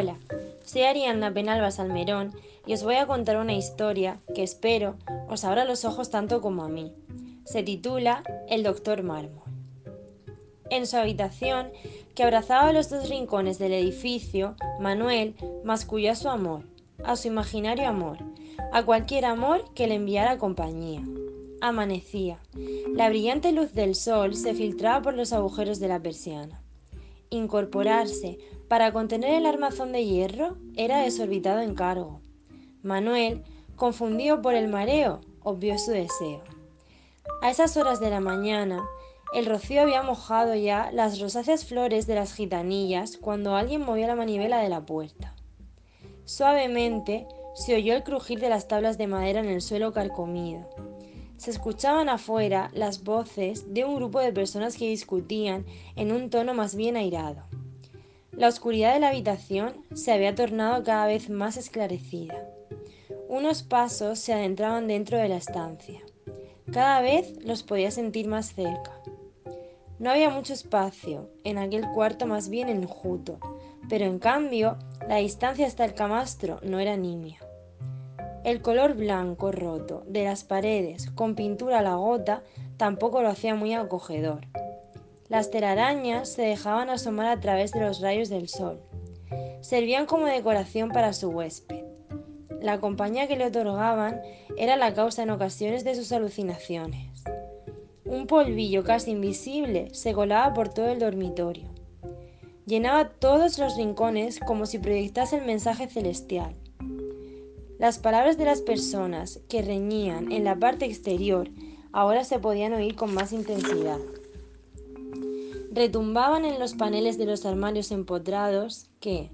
Hola, soy Arianna Penalba Salmerón y os voy a contar una historia que espero os abra los ojos tanto como a mí. Se titula El Doctor Mármol. En su habitación, que abrazaba los dos rincones del edificio, Manuel masculló a su amor, a su imaginario amor, a cualquier amor que le enviara compañía. Amanecía. La brillante luz del sol se filtraba por los agujeros de la persiana. Incorporarse para contener el armazón de hierro era desorbitado encargo. Manuel, confundido por el mareo, obvió su deseo. A esas horas de la mañana, el rocío había mojado ya las rosáceas flores de las gitanillas cuando alguien movió la manivela de la puerta. Suavemente se oyó el crujir de las tablas de madera en el suelo carcomido se escuchaban afuera las voces de un grupo de personas que discutían en un tono más bien airado. La oscuridad de la habitación se había tornado cada vez más esclarecida. Unos pasos se adentraban dentro de la estancia. Cada vez los podía sentir más cerca. No había mucho espacio, en aquel cuarto más bien enjuto, pero en cambio la distancia hasta el camastro no era nimia. El color blanco roto de las paredes con pintura a la gota tampoco lo hacía muy acogedor. Las telarañas se dejaban asomar a través de los rayos del sol. Servían como decoración para su huésped. La compañía que le otorgaban era la causa en ocasiones de sus alucinaciones. Un polvillo casi invisible se colaba por todo el dormitorio. Llenaba todos los rincones como si proyectase el mensaje celestial. Las palabras de las personas que reñían en la parte exterior ahora se podían oír con más intensidad. Retumbaban en los paneles de los armarios empotrados que,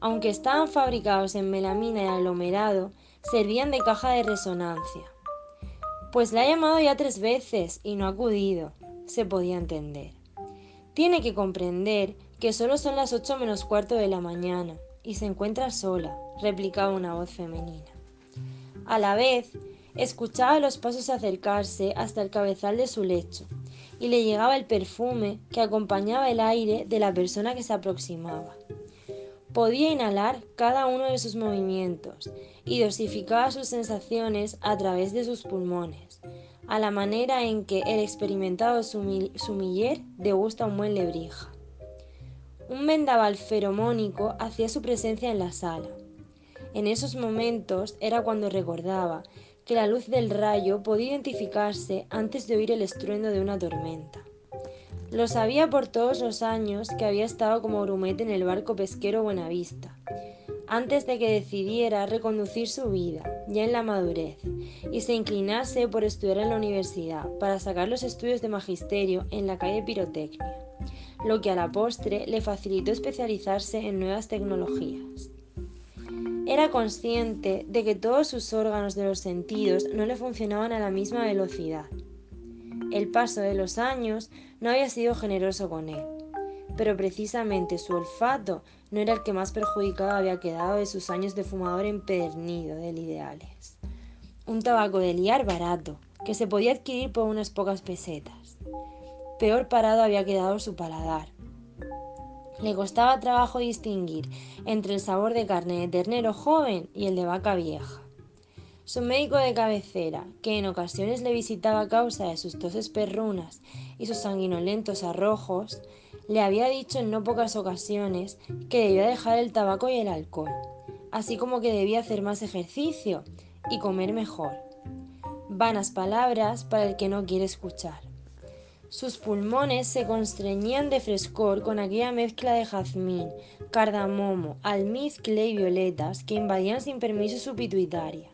aunque estaban fabricados en melamina y aglomerado, servían de caja de resonancia. Pues la ha llamado ya tres veces y no ha acudido, se podía entender. Tiene que comprender que solo son las ocho menos cuarto de la mañana y se encuentra sola, replicaba una voz femenina. A la vez, escuchaba los pasos acercarse hasta el cabezal de su lecho, y le llegaba el perfume que acompañaba el aire de la persona que se aproximaba. Podía inhalar cada uno de sus movimientos y dosificaba sus sensaciones a través de sus pulmones, a la manera en que el experimentado sumiller degusta un buen lebrija. Un vendaval feromónico hacía su presencia en la sala. En esos momentos era cuando recordaba que la luz del rayo podía identificarse antes de oír el estruendo de una tormenta. Lo sabía por todos los años que había estado como grumete en el barco pesquero Buenavista, antes de que decidiera reconducir su vida, ya en la madurez, y se inclinase por estudiar en la universidad para sacar los estudios de magisterio en la calle Pirotecnia lo que a la postre le facilitó especializarse en nuevas tecnologías. Era consciente de que todos sus órganos de los sentidos no le funcionaban a la misma velocidad. El paso de los años no había sido generoso con él, pero precisamente su olfato no era el que más perjudicado había quedado de sus años de fumador empedernido del ideales. Un tabaco de liar barato, que se podía adquirir por unas pocas pesetas. Peor parado había quedado su paladar. Le costaba trabajo distinguir entre el sabor de carne de ternero joven y el de vaca vieja. Su médico de cabecera, que en ocasiones le visitaba a causa de sus toses perrunas y sus sanguinolentos arrojos, le había dicho en no pocas ocasiones que debía dejar el tabaco y el alcohol, así como que debía hacer más ejercicio y comer mejor. Vanas palabras para el que no quiere escuchar. Sus pulmones se constreñían de frescor con aquella mezcla de jazmín, cardamomo, almizcle y violetas que invadían sin permiso su pituitaria.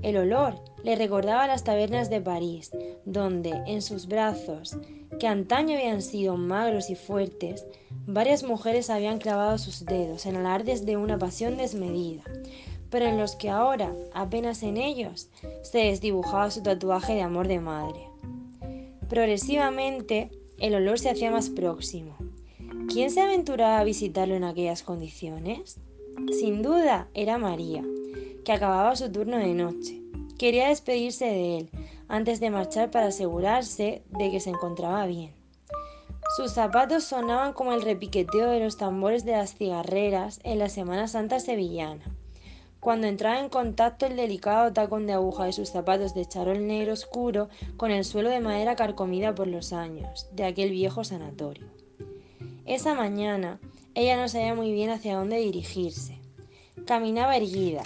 El olor le recordaba las tabernas de París, donde, en sus brazos, que antaño habían sido magros y fuertes, varias mujeres habían clavado sus dedos en alardes de una pasión desmedida, pero en los que ahora, apenas en ellos, se desdibujaba su tatuaje de amor de madre. Progresivamente, el olor se hacía más próximo. ¿Quién se aventuraba a visitarlo en aquellas condiciones? Sin duda, era María, que acababa su turno de noche. Quería despedirse de él antes de marchar para asegurarse de que se encontraba bien. Sus zapatos sonaban como el repiqueteo de los tambores de las cigarreras en la Semana Santa sevillana. Cuando entraba en contacto el delicado tacón de aguja de sus zapatos de charol negro oscuro con el suelo de madera carcomida por los años de aquel viejo sanatorio. Esa mañana ella no sabía muy bien hacia dónde dirigirse. Caminaba erguida,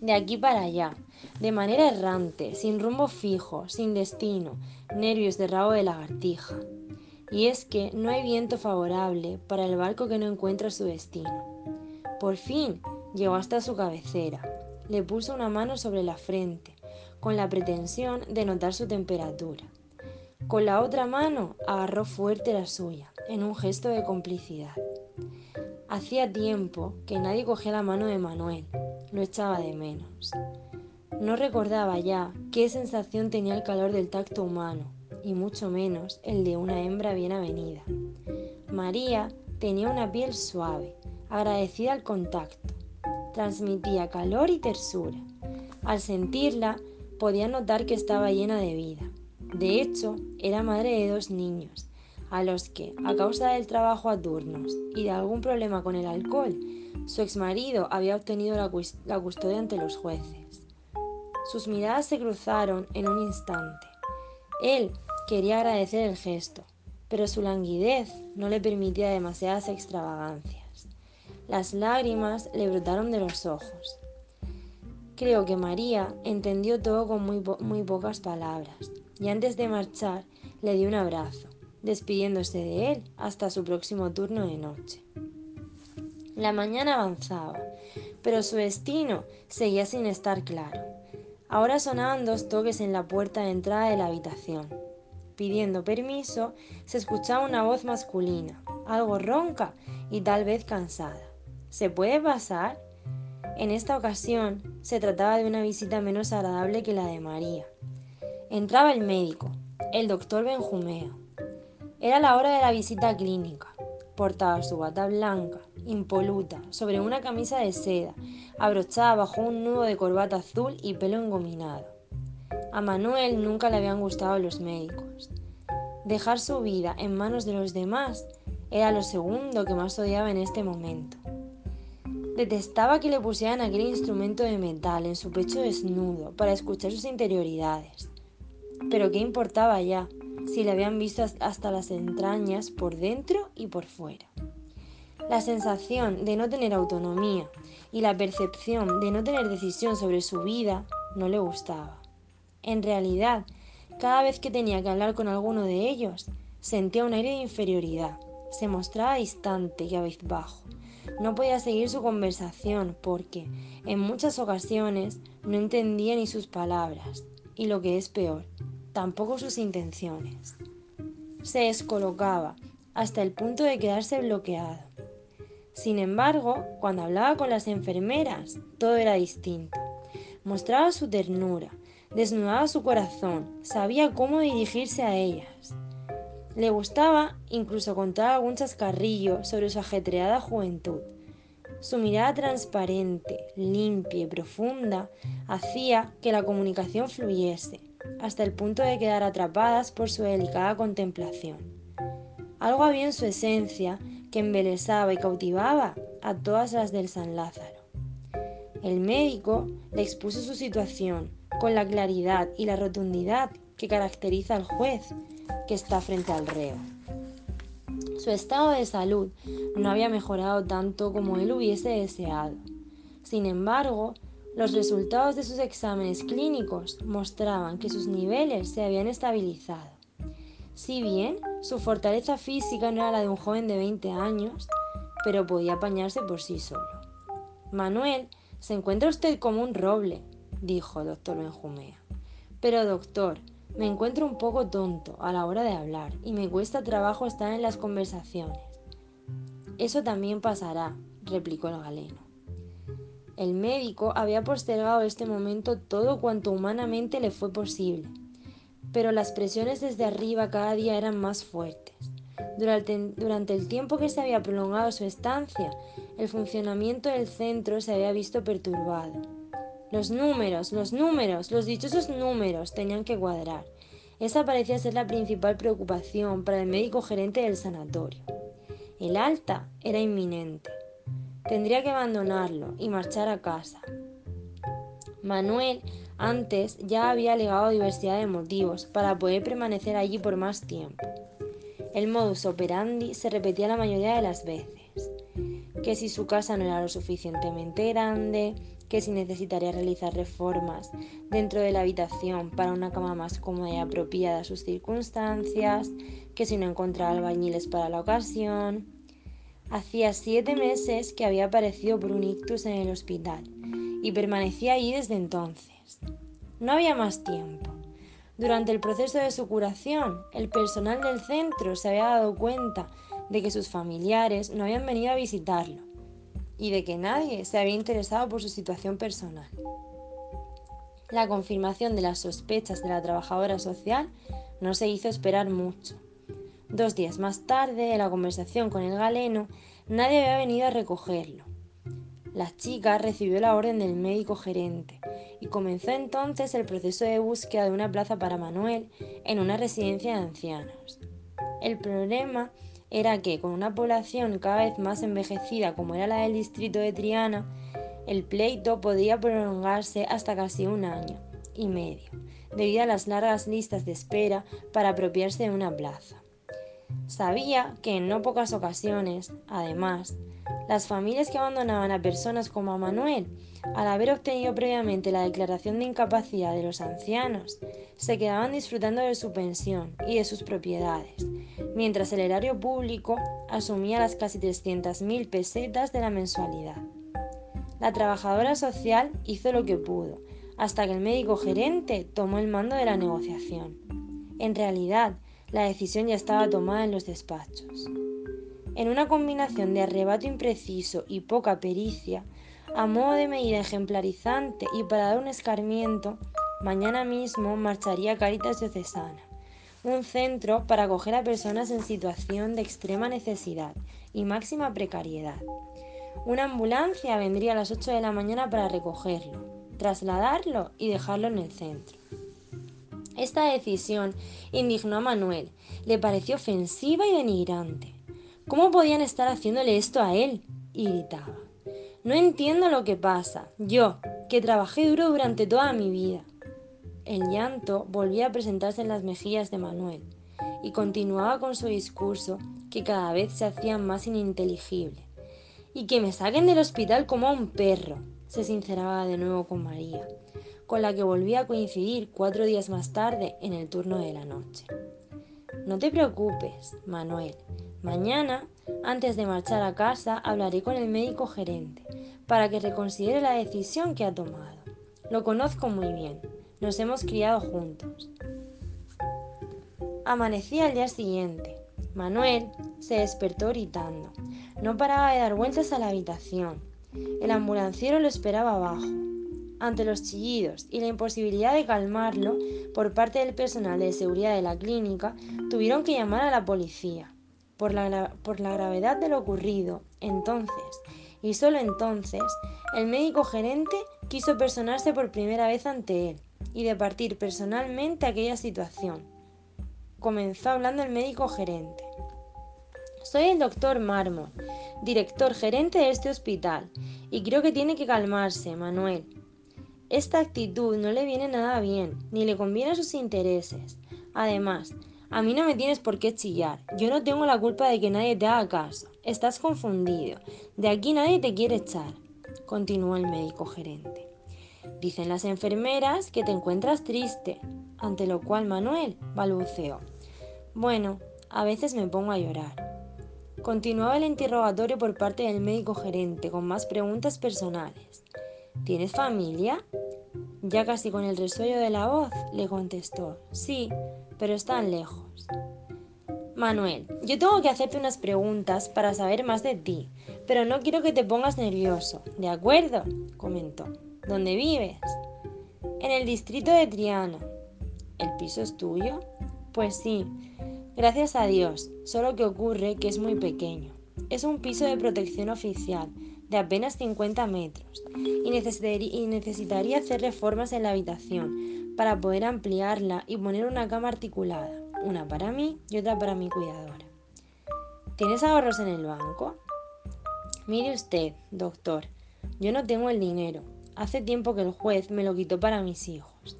de aquí para allá, de manera errante, sin rumbo fijo, sin destino, nervios de rabo de lagartija y es que no hay viento favorable para el barco que no encuentra su destino. Por fin llegó hasta su cabecera, le puso una mano sobre la frente, con la pretensión de notar su temperatura. Con la otra mano agarró fuerte la suya, en un gesto de complicidad. Hacía tiempo que nadie cogía la mano de Manuel, lo echaba de menos. No recordaba ya qué sensación tenía el calor del tacto humano, y mucho menos el de una hembra bien avenida. María tenía una piel suave, agradecida al contacto. Transmitía calor y tersura. Al sentirla, podía notar que estaba llena de vida. De hecho, era madre de dos niños, a los que, a causa del trabajo a turnos y de algún problema con el alcohol, su exmarido había obtenido la, la custodia ante los jueces. Sus miradas se cruzaron en un instante. Él Quería agradecer el gesto, pero su languidez no le permitía demasiadas extravagancias. Las lágrimas le brotaron de los ojos. Creo que María entendió todo con muy, muy pocas palabras y antes de marchar le dio un abrazo, despidiéndose de él hasta su próximo turno de noche. La mañana avanzaba, pero su destino seguía sin estar claro. Ahora sonaban dos toques en la puerta de entrada de la habitación pidiendo permiso, se escuchaba una voz masculina, algo ronca y tal vez cansada. ¿Se puede pasar? En esta ocasión se trataba de una visita menos agradable que la de María. Entraba el médico, el doctor Benjumeo. Era la hora de la visita clínica. Portaba su bata blanca, impoluta, sobre una camisa de seda, abrochada bajo un nudo de corbata azul y pelo engominado. A Manuel nunca le habían gustado los médicos. Dejar su vida en manos de los demás era lo segundo que más odiaba en este momento. Detestaba que le pusieran aquel instrumento de metal en su pecho desnudo para escuchar sus interioridades. Pero qué importaba ya si le habían visto hasta las entrañas por dentro y por fuera. La sensación de no tener autonomía y la percepción de no tener decisión sobre su vida no le gustaba. En realidad, cada vez que tenía que hablar con alguno de ellos, sentía un aire de inferioridad. Se mostraba distante y abizbajo. No podía seguir su conversación porque, en muchas ocasiones, no entendía ni sus palabras, y lo que es peor, tampoco sus intenciones. Se descolocaba hasta el punto de quedarse bloqueado. Sin embargo, cuando hablaba con las enfermeras, todo era distinto. Mostraba su ternura, desnudaba su corazón, sabía cómo dirigirse a ellas. Le gustaba incluso contar algún chascarrillo sobre su ajetreada juventud. Su mirada transparente, limpia y profunda hacía que la comunicación fluyese, hasta el punto de quedar atrapadas por su delicada contemplación. Algo había en su esencia que embelesaba y cautivaba a todas las del San Lázaro. El médico le expuso su situación con la claridad y la rotundidad que caracteriza al juez está frente al reo. Su estado de salud no había mejorado tanto como él hubiese deseado. Sin embargo, los resultados de sus exámenes clínicos mostraban que sus niveles se habían estabilizado. Si bien su fortaleza física no era la de un joven de 20 años, pero podía apañarse por sí solo. Manuel se encuentra usted como un roble, dijo el doctor Benjumea. Pero doctor, me encuentro un poco tonto a la hora de hablar y me cuesta trabajo estar en las conversaciones. Eso también pasará, replicó el galeno. El médico había postergado este momento todo cuanto humanamente le fue posible, pero las presiones desde arriba cada día eran más fuertes. Durante, durante, el tiempo que se había prolongado su estancia, el funcionamiento del centro se había visto perturbado. Los números, los números, los dichosos números tenían que cuadrar. Esa parecía ser la principal preocupación para el médico gerente del sanatorio. El alta era inminente. Tendría que abandonarlo y marchar a casa. Manuel antes ya había alegado diversidad de motivos para poder permanecer allí por más tiempo. El modus operandi se repetía la mayoría de las veces. Que si su casa no era lo suficientemente grande, que si necesitaría realizar reformas dentro de la habitación para una cama más cómoda y apropiada a sus circunstancias, que si no encontraba albañiles para la ocasión. Hacía siete meses que había aparecido por un ictus en el hospital y permanecía allí desde entonces. No había más tiempo. Durante el proceso de su curación, el personal del centro se había dado cuenta de que sus familiares no habían venido a visitarlo y de que nadie se había interesado por su situación personal. La confirmación de las sospechas de la trabajadora social no se hizo esperar mucho. Dos días más tarde, en la conversación con el galeno, nadie había venido a recogerlo. La chica recibió la orden del médico gerente y comenzó entonces el proceso de búsqueda de una plaza para Manuel en una residencia de ancianos. El problema era que con una población cada vez más envejecida como era la del distrito de Triana, el pleito podía prolongarse hasta casi un año y medio, debido a las largas listas de espera para apropiarse de una plaza. Sabía que en no pocas ocasiones, además, las familias que abandonaban a personas como a Manuel, al haber obtenido previamente la declaración de incapacidad de los ancianos, se quedaban disfrutando de su pensión y de sus propiedades, mientras el erario público asumía las casi 300.000 pesetas de la mensualidad. La trabajadora social hizo lo que pudo, hasta que el médico gerente tomó el mando de la negociación. En realidad, la decisión ya estaba tomada en los despachos. En una combinación de arrebato impreciso y poca pericia, a modo de medida ejemplarizante y para dar un escarmiento, mañana mismo marcharía Caritas Diocesana un centro para acoger a personas en situación de extrema necesidad y máxima precariedad. Una ambulancia vendría a las 8 de la mañana para recogerlo, trasladarlo y dejarlo en el centro. Esta decisión indignó a Manuel, le pareció ofensiva y denigrante. ¿Cómo podían estar haciéndole esto a él? y gritaba. No entiendo lo que pasa. Yo, que trabajé duro durante toda mi vida, el llanto volvía a presentarse en las mejillas de Manuel y continuaba con su discurso que cada vez se hacía más ininteligible. Y que me saquen del hospital como a un perro, se sinceraba de nuevo con María, con la que volvía a coincidir cuatro días más tarde en el turno de la noche. No te preocupes, Manuel. Mañana, antes de marchar a casa, hablaré con el médico gerente para que reconsidere la decisión que ha tomado. Lo conozco muy bien nos hemos criado juntos. Amanecía al día siguiente. Manuel se despertó gritando. No paraba de dar vueltas a la habitación. El ambulanciero lo esperaba abajo. Ante los chillidos y la imposibilidad de calmarlo por parte del personal de seguridad de la clínica, tuvieron que llamar a la policía. Por la, por la gravedad de lo ocurrido, entonces, y solo entonces, el médico gerente quiso personarse por primera vez ante él y de partir personalmente aquella situación. Comenzó hablando el médico gerente. Soy el doctor Mármol, director gerente de este hospital, y creo que tiene que calmarse, Manuel. Esta actitud no le viene nada bien, ni le conviene a sus intereses. Además, a mí no me tienes por qué chillar. Yo no tengo la culpa de que nadie te haga caso. Estás confundido. De aquí nadie te quiere echar, continuó el médico gerente. Dicen las enfermeras que te encuentras triste, ante lo cual Manuel balbuceó. Bueno, a veces me pongo a llorar. Continuaba el interrogatorio por parte del médico gerente con más preguntas personales. ¿Tienes familia? Ya casi con el resuello de la voz, le contestó. Sí, pero están lejos. Manuel, yo tengo que hacerte unas preguntas para saber más de ti, pero no quiero que te pongas nervioso, ¿de acuerdo? comentó. ¿Dónde vives? En el distrito de Triana. ¿El piso es tuyo? Pues sí, gracias a Dios, solo que ocurre que es muy pequeño. Es un piso de protección oficial de apenas 50 metros y, necesitaría hacer reformas en la habitación para poder ampliarla y poner una cama articulada, una para mí y otra para mi cuidadora. ¿Tienes ahorros en el banco? Mire usted, doctor, yo no tengo el dinero. Hace tiempo que el juez me lo quitó para mis hijos.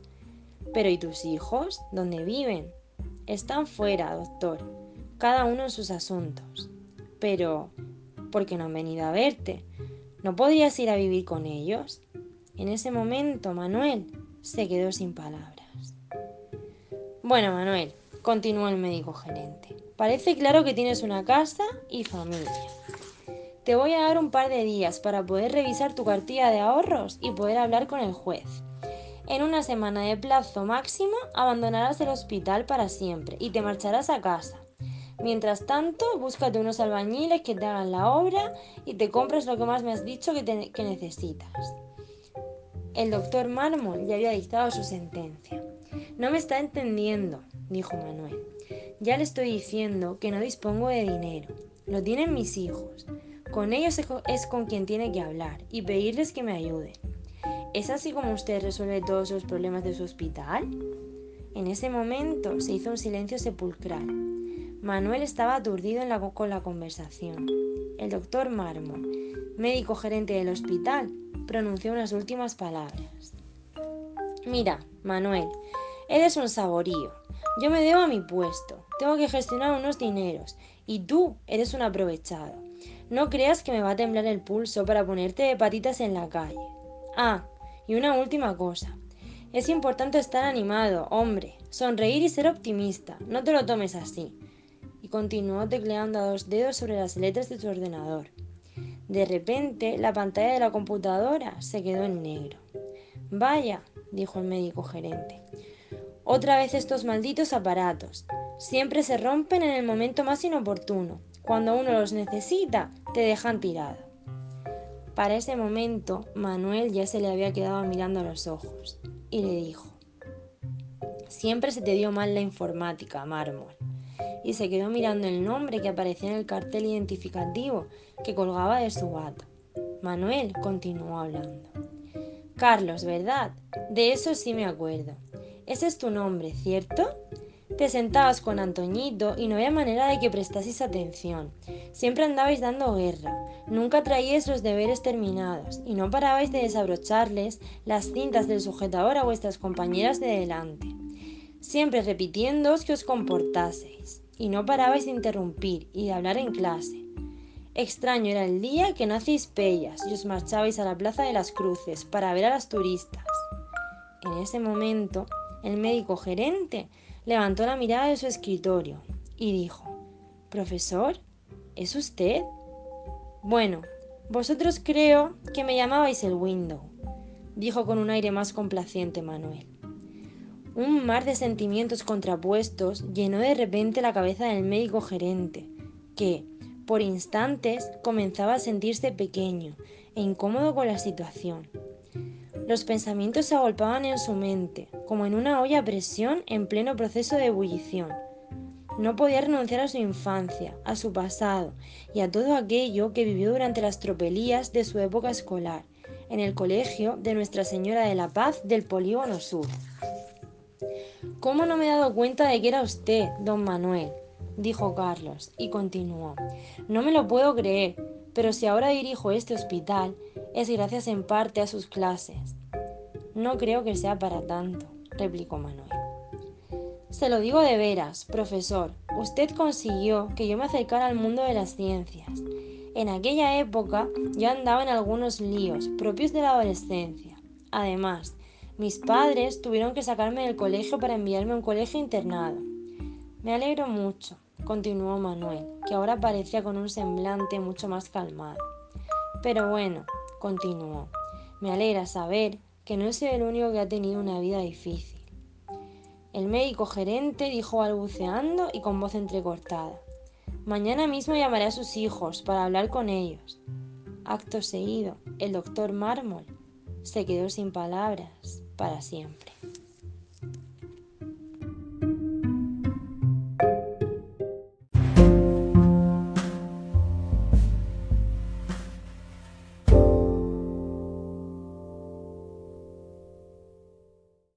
Pero ¿y tus hijos? ¿Dónde viven? Están fuera, doctor, cada uno en sus asuntos. Pero, ¿por qué no han venido a verte? ¿No podrías ir a vivir con ellos? En ese momento, Manuel se quedó sin palabras. Bueno, Manuel, continuó el médico gerente, parece claro que tienes una casa y familia. Te voy a dar un par de días para poder revisar tu cartilla de ahorros y poder hablar con el juez. En una semana de plazo máximo abandonarás el hospital para siempre y te marcharás a casa. Mientras tanto, búscate unos albañiles que te hagan la obra y te compres lo que más me has dicho que, que necesitas. El doctor Mármol ya había dictado su sentencia. No me está entendiendo, dijo Manuel. Ya le estoy diciendo que no dispongo de dinero. Lo tienen mis hijos. Con ellos es con quien tiene que hablar y pedirles que me ayuden. ¿Es así como usted resuelve todos los problemas de su hospital? En ese momento se hizo un silencio sepulcral. Manuel estaba aturdido con la conversación. El doctor Mármol, médico gerente del hospital, pronunció unas últimas palabras. Mira, Manuel, eres un saborío. Yo me debo a mi puesto, tengo que gestionar unos dineros y tú eres un aprovechado. No creas que me va a temblar el pulso para ponerte de patitas en la calle. Ah, y una última cosa. Es importante estar animado, hombre, sonreír y ser optimista. No te lo tomes así. Y continuó tecleando a dos dedos sobre las letras de su ordenador. De repente, la pantalla de la computadora se quedó en negro. Vaya, dijo el médico gerente. Otra vez estos malditos aparatos. Siempre se rompen en el momento más inoportuno. Cuando uno los necesita, te dejan tirado. Para ese momento, Manuel ya se le había quedado mirando a los ojos y le dijo, Siempre se te dio mal la informática, Mármol. Y se quedó mirando el nombre que aparecía en el cartel identificativo que colgaba de su bata. Manuel continuó hablando. Carlos, ¿verdad? De eso sí me acuerdo. Ese es tu nombre, ¿cierto? Te sentabas con Antoñito y no había manera de que prestaseis atención. Siempre andabais dando guerra. Nunca traíais los deberes terminados y no parabais de desabrocharles las cintas del sujetador a vuestras compañeras de delante. Siempre repitiéndoos que os comportaseis y no parabais de interrumpir y de hablar en clase. Extraño era el día que no hacéis pellas y os marchabais a la Plaza de las Cruces para ver a las turistas. En ese momento, el médico gerente levantó la mirada de su escritorio y dijo, Profesor, ¿es usted? Bueno, vosotros creo que me llamabais el Window, dijo con un aire más complaciente Manuel. Un mar de sentimientos contrapuestos llenó de repente la cabeza del médico gerente, que, por instantes, comenzaba a sentirse pequeño e incómodo con la situación. Los pensamientos se agolpaban en su mente, como en una olla a presión en pleno proceso de ebullición. No podía renunciar a su infancia, a su pasado y a todo aquello que vivió durante las tropelías de su época escolar, en el colegio de Nuestra Señora de la Paz del Polígono Sur. ¿Cómo no me he dado cuenta de que era usted, don Manuel? dijo Carlos, y continuó. No me lo puedo creer, pero si ahora dirijo este hospital, es gracias en parte a sus clases. No creo que sea para tanto, replicó Manuel. Se lo digo de veras, profesor, usted consiguió que yo me acercara al mundo de las ciencias. En aquella época yo andaba en algunos líos propios de la adolescencia. Además, mis padres tuvieron que sacarme del colegio para enviarme a un colegio internado. Me alegro mucho, continuó Manuel, que ahora parecía con un semblante mucho más calmado. Pero bueno, continuó, me alegra saber que no soy el único que ha tenido una vida difícil. El médico gerente dijo balbuceando y con voz entrecortada. Mañana mismo llamaré a sus hijos para hablar con ellos. Acto seguido, el doctor Mármol se quedó sin palabras para siempre.